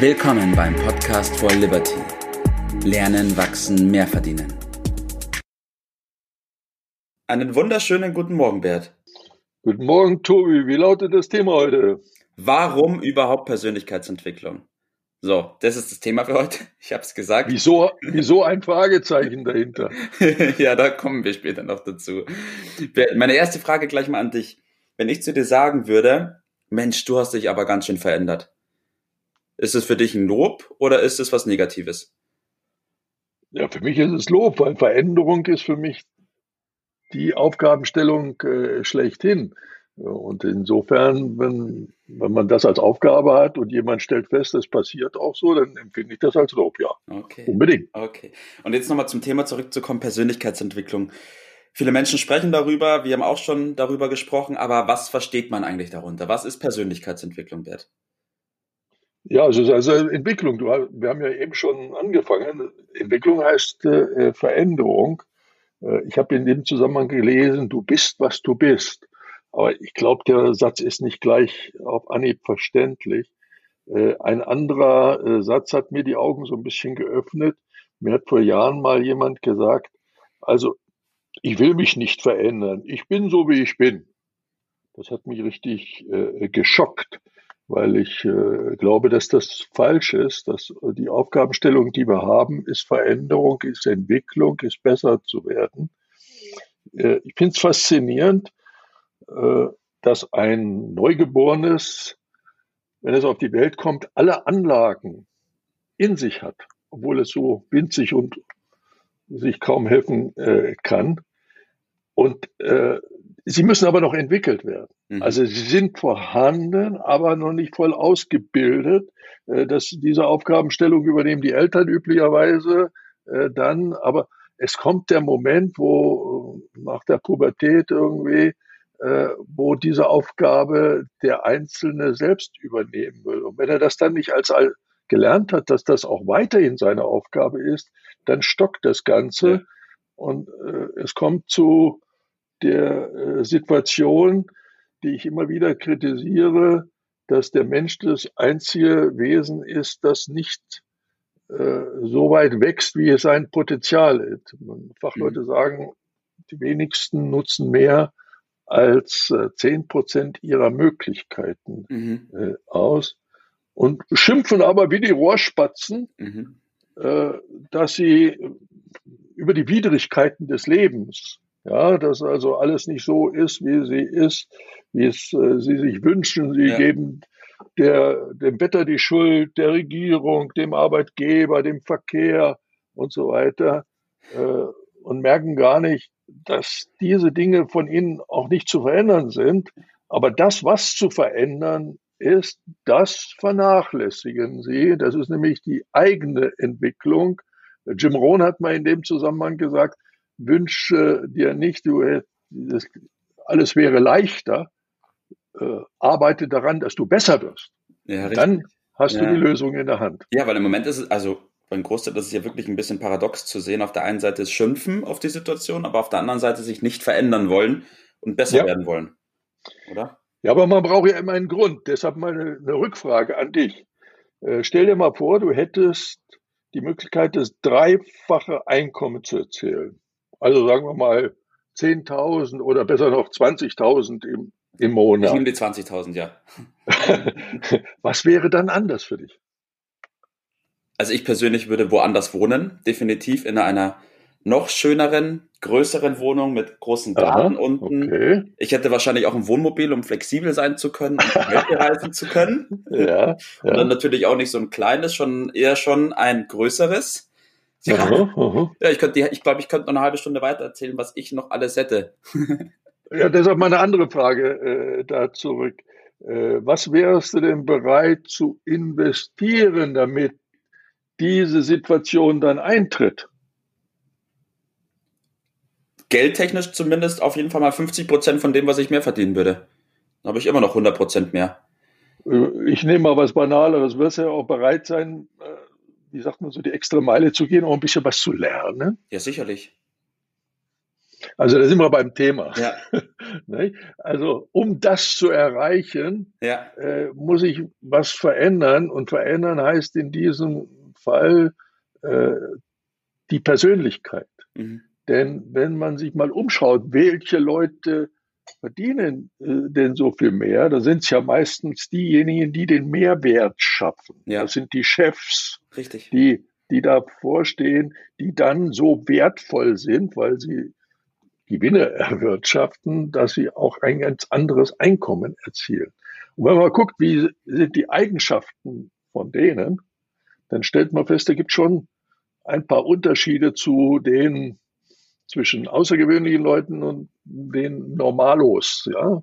Willkommen beim Podcast for Liberty. Lernen, wachsen, mehr verdienen. Einen wunderschönen guten Morgen, Bert. Guten Morgen, Tobi. Wie lautet das Thema heute? Warum überhaupt Persönlichkeitsentwicklung? So, das ist das Thema für heute. Ich habe es gesagt. Wieso, wieso ein Fragezeichen dahinter? ja, da kommen wir später noch dazu. Meine erste Frage gleich mal an dich. Wenn ich zu dir sagen würde, Mensch, du hast dich aber ganz schön verändert. Ist es für dich ein Lob oder ist es was Negatives? Ja, für mich ist es Lob, weil Veränderung ist für mich die Aufgabenstellung äh, schlechthin. Und insofern, wenn, wenn man das als Aufgabe hat und jemand stellt fest, es passiert auch so, dann empfinde ich das als Lob, ja. Okay. Unbedingt. Okay. Und jetzt nochmal zum Thema zurückzukommen, Persönlichkeitsentwicklung. Viele Menschen sprechen darüber, wir haben auch schon darüber gesprochen, aber was versteht man eigentlich darunter? Was ist Persönlichkeitsentwicklung, Bert? Ja, also, also Entwicklung. Wir haben ja eben schon angefangen. Entwicklung heißt äh, Veränderung. Äh, ich habe in dem Zusammenhang gelesen, du bist, was du bist. Aber ich glaube, der Satz ist nicht gleich auf Anhieb verständlich. Äh, ein anderer äh, Satz hat mir die Augen so ein bisschen geöffnet. Mir hat vor Jahren mal jemand gesagt, also ich will mich nicht verändern. Ich bin so, wie ich bin. Das hat mich richtig äh, geschockt, weil ich äh, glaube, dass das falsch ist, dass die Aufgabenstellung, die wir haben, ist Veränderung, ist Entwicklung, ist besser zu werden. Äh, ich finde es faszinierend, äh, dass ein Neugeborenes, wenn es auf die Welt kommt, alle Anlagen in sich hat, obwohl es so winzig und sich kaum helfen äh, kann. Und äh, sie müssen aber noch entwickelt werden. Mhm. Also sie sind vorhanden, aber noch nicht voll ausgebildet. Äh, dass diese Aufgabenstellung übernehmen die Eltern üblicherweise äh, dann. Aber es kommt der Moment, wo äh, nach der Pubertät irgendwie wo diese Aufgabe der Einzelne selbst übernehmen will. Und wenn er das dann nicht als gelernt hat, dass das auch weiterhin seine Aufgabe ist, dann stockt das Ganze ja. und es kommt zu der äh, Situation, die ich immer wieder kritisiere, dass der Mensch das einzige Wesen ist, das nicht äh, so weit wächst, wie es sein Potenzial ist. Fachleute mhm. sagen, die wenigsten nutzen mehr als äh, zehn äh, Prozent ihrer Möglichkeiten mhm. äh, aus und schimpfen aber wie die Rohrspatzen, mhm. äh, dass sie über die Widrigkeiten des Lebens, ja, dass also alles nicht so ist, wie sie ist, wie es äh, sie sich wünschen. Sie ja. geben der, dem Wetter die Schuld, der Regierung, dem Arbeitgeber, dem Verkehr und so weiter äh, und merken gar nicht, dass diese Dinge von ihnen auch nicht zu verändern sind. Aber das, was zu verändern ist, das vernachlässigen sie. Das ist nämlich die eigene Entwicklung. Jim Rohn hat mal in dem Zusammenhang gesagt, wünsche dir nicht, du, das, alles wäre leichter, äh, arbeite daran, dass du besser wirst. Ja, Dann hast ja. du die Lösung in der Hand. Ja, weil im Moment ist es, also beim Großteil, das ist ja wirklich ein bisschen paradox zu sehen. Auf der einen Seite ist Schimpfen auf die Situation, aber auf der anderen Seite sich nicht verändern wollen und besser ja. werden wollen. Oder? Ja, aber man braucht ja immer einen Grund. Deshalb mal eine, eine Rückfrage an dich. Äh, stell dir mal vor, du hättest die Möglichkeit, das dreifache Einkommen zu erzielen. Also sagen wir mal 10.000 oder besser noch 20.000 im, im Monat. Ich nehme die 20.000, ja. Was wäre dann anders für dich? Also ich persönlich würde woanders wohnen, definitiv in einer noch schöneren, größeren Wohnung mit großen Garten Aha, unten. Okay. Ich hätte wahrscheinlich auch ein Wohnmobil, um flexibel sein zu können und reisen zu können. Ja, ja. Und dann natürlich auch nicht so ein kleines, schon eher schon ein größeres. Ja, aha, aha. ja ich könnte, ich glaube, ich könnte noch eine halbe Stunde weiter erzählen, was ich noch alles hätte. ja, deshalb meine andere Frage äh, da zurück. Äh, was wärst du denn bereit zu investieren, damit diese Situation dann eintritt? Geldtechnisch zumindest auf jeden Fall mal 50 Prozent von dem, was ich mehr verdienen würde. Dann habe ich immer noch 100 Prozent mehr. Äh, ich nehme mal was Banaleres. Wirst du ja auch bereit sein, äh, wie sagt man so, die extra Meile zu gehen, um ein bisschen was zu lernen? Ja, sicherlich. Also da sind wir beim Thema. Ja. also um das zu erreichen, ja. äh, muss ich was verändern. Und verändern heißt in diesem Fall äh, die Persönlichkeit. Mhm. Denn wenn man sich mal umschaut, welche Leute verdienen äh, denn so viel mehr? Da sind es ja meistens diejenigen, die den Mehrwert schaffen. Ja. Das sind die Chefs, Richtig. die die davor stehen, die dann so wertvoll sind, weil sie Gewinne erwirtschaften, dass sie auch ein ganz anderes Einkommen erzielen. Und wenn man guckt, wie sind die Eigenschaften von denen, dann stellt man fest, da gibt schon ein paar Unterschiede zu den zwischen außergewöhnlichen Leuten und den Normalos. Ja,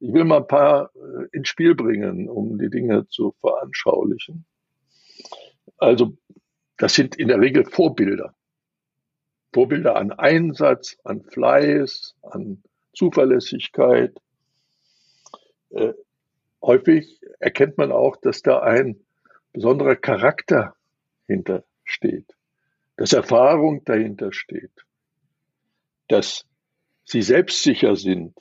ich will mal ein paar äh, ins Spiel bringen, um die Dinge zu veranschaulichen. Also, das sind in der Regel Vorbilder. Vorbilder an Einsatz, an Fleiß, an Zuverlässigkeit. Äh, häufig erkennt man auch, dass da ein besonderer Charakter hintersteht, dass Erfahrung dahinter steht, dass sie selbstsicher sind.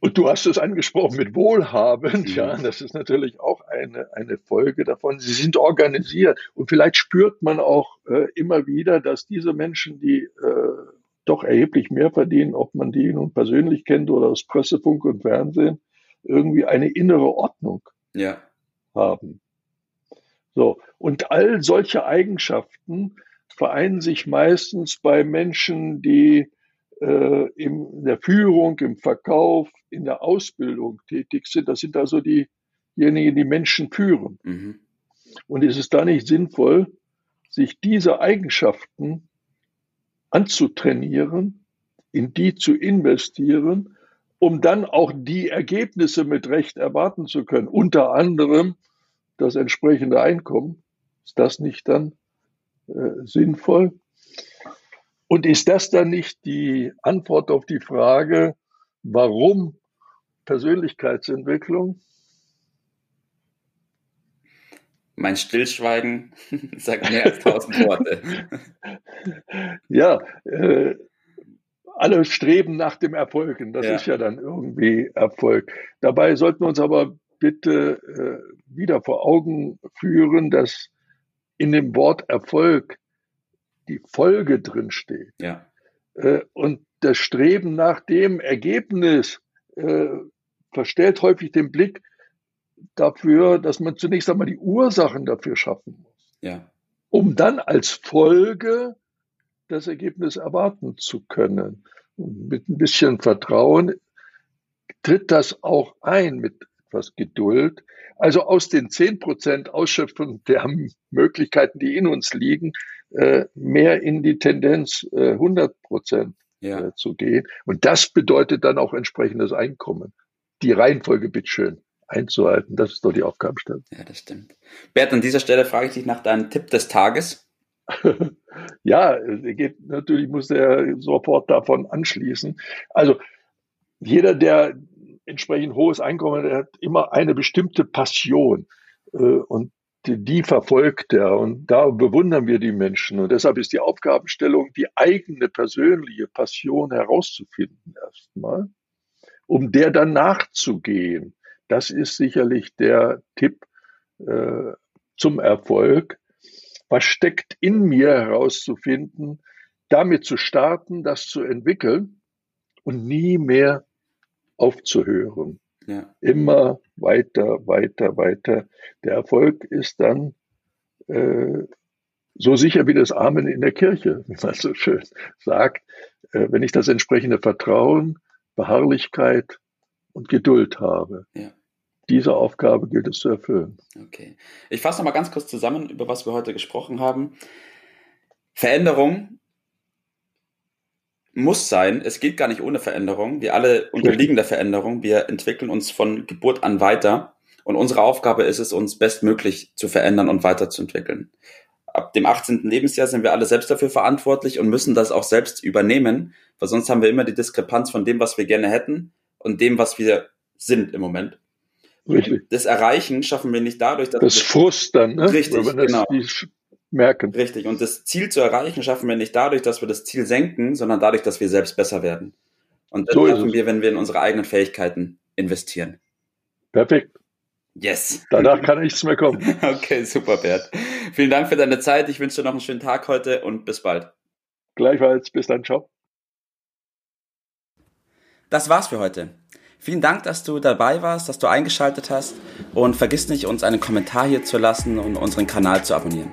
Und du hast es angesprochen mit wohlhabend, mhm. ja, das ist natürlich auch eine, eine Folge davon. Sie sind organisiert und vielleicht spürt man auch äh, immer wieder, dass diese Menschen, die äh, doch erheblich mehr verdienen, ob man die nun persönlich kennt oder aus Pressefunk und Fernsehen, irgendwie eine innere Ordnung ja. haben. So. Und all solche Eigenschaften vereinen sich meistens bei Menschen, die äh, in der Führung, im Verkauf, in der Ausbildung tätig sind. Das sind also diejenigen, die Menschen führen. Mhm. Und ist es da nicht sinnvoll, sich diese Eigenschaften anzutrainieren, in die zu investieren, um dann auch die Ergebnisse mit Recht erwarten zu können, unter anderem das entsprechende Einkommen. Ist das nicht dann äh, sinnvoll? Und ist das dann nicht die Antwort auf die Frage, warum Persönlichkeitsentwicklung? Mein Stillschweigen sagt mehr als tausend Worte. ja, äh, alle streben nach dem Erfolg. Und das ja. ist ja dann irgendwie Erfolg. Dabei sollten wir uns aber bitte äh, wieder vor Augen führen, dass in dem Wort Erfolg die Folge drin steht. Ja. Äh, und das Streben nach dem Ergebnis äh, verstellt häufig den Blick dafür, dass man zunächst einmal die Ursachen dafür schaffen muss. Ja. Um dann als Folge das Ergebnis erwarten zu können. Und mit ein bisschen Vertrauen tritt das auch ein mit etwas Geduld. Also aus den zehn Prozent Ausschöpfung der Möglichkeiten, die in uns liegen, äh, mehr in die Tendenz äh, 100 Prozent ja. äh, zu gehen. Und das bedeutet dann auch entsprechendes Einkommen. Die Reihenfolge bitteschön einzuhalten. Das ist doch die Aufgabenstellung. Ja, das stimmt. Bert, an dieser Stelle frage ich dich nach deinem Tipp des Tages. ja, geht natürlich muss er sofort davon anschließen. Also jeder, der entsprechend hohes Einkommen der hat, immer eine bestimmte Passion äh, und die verfolgt er. Und da bewundern wir die Menschen. Und deshalb ist die Aufgabenstellung, die eigene persönliche Passion herauszufinden erstmal, um der dann nachzugehen. Das ist sicherlich der Tipp äh, zum Erfolg. Was steckt in mir herauszufinden, damit zu starten, das zu entwickeln und nie mehr aufzuhören. Ja. Immer weiter, weiter, weiter. Der Erfolg ist dann äh, so sicher wie das Amen in der Kirche, wie man so schön sagt, äh, wenn ich das entsprechende Vertrauen, Beharrlichkeit und Geduld habe. Ja diese Aufgabe gilt es zu erfüllen. Okay. Ich fasse noch mal ganz kurz zusammen, über was wir heute gesprochen haben. Veränderung muss sein. Es geht gar nicht ohne Veränderung. Wir alle unterliegen der Veränderung. Wir entwickeln uns von Geburt an weiter. Und unsere Aufgabe ist es, uns bestmöglich zu verändern und weiterzuentwickeln. Ab dem 18. Lebensjahr sind wir alle selbst dafür verantwortlich und müssen das auch selbst übernehmen, weil sonst haben wir immer die Diskrepanz von dem, was wir gerne hätten und dem, was wir sind im Moment. Richtig. Das Erreichen schaffen wir nicht dadurch, dass das Frust dann, ne? Richtig, das, genau. Die merken. Richtig. Und das Ziel zu erreichen schaffen wir nicht dadurch, dass wir das Ziel senken, sondern dadurch, dass wir selbst besser werden. Und das so schaffen wir, wenn wir in unsere eigenen Fähigkeiten investieren. Perfekt. Yes. Danach kann nichts mehr kommen. Okay, super, Bert. Vielen Dank für deine Zeit. Ich wünsche dir noch einen schönen Tag heute und bis bald. Gleichfalls. Bis dann. Ciao. Das war's für heute. Vielen Dank, dass du dabei warst, dass du eingeschaltet hast und vergiss nicht, uns einen Kommentar hier zu lassen und unseren Kanal zu abonnieren.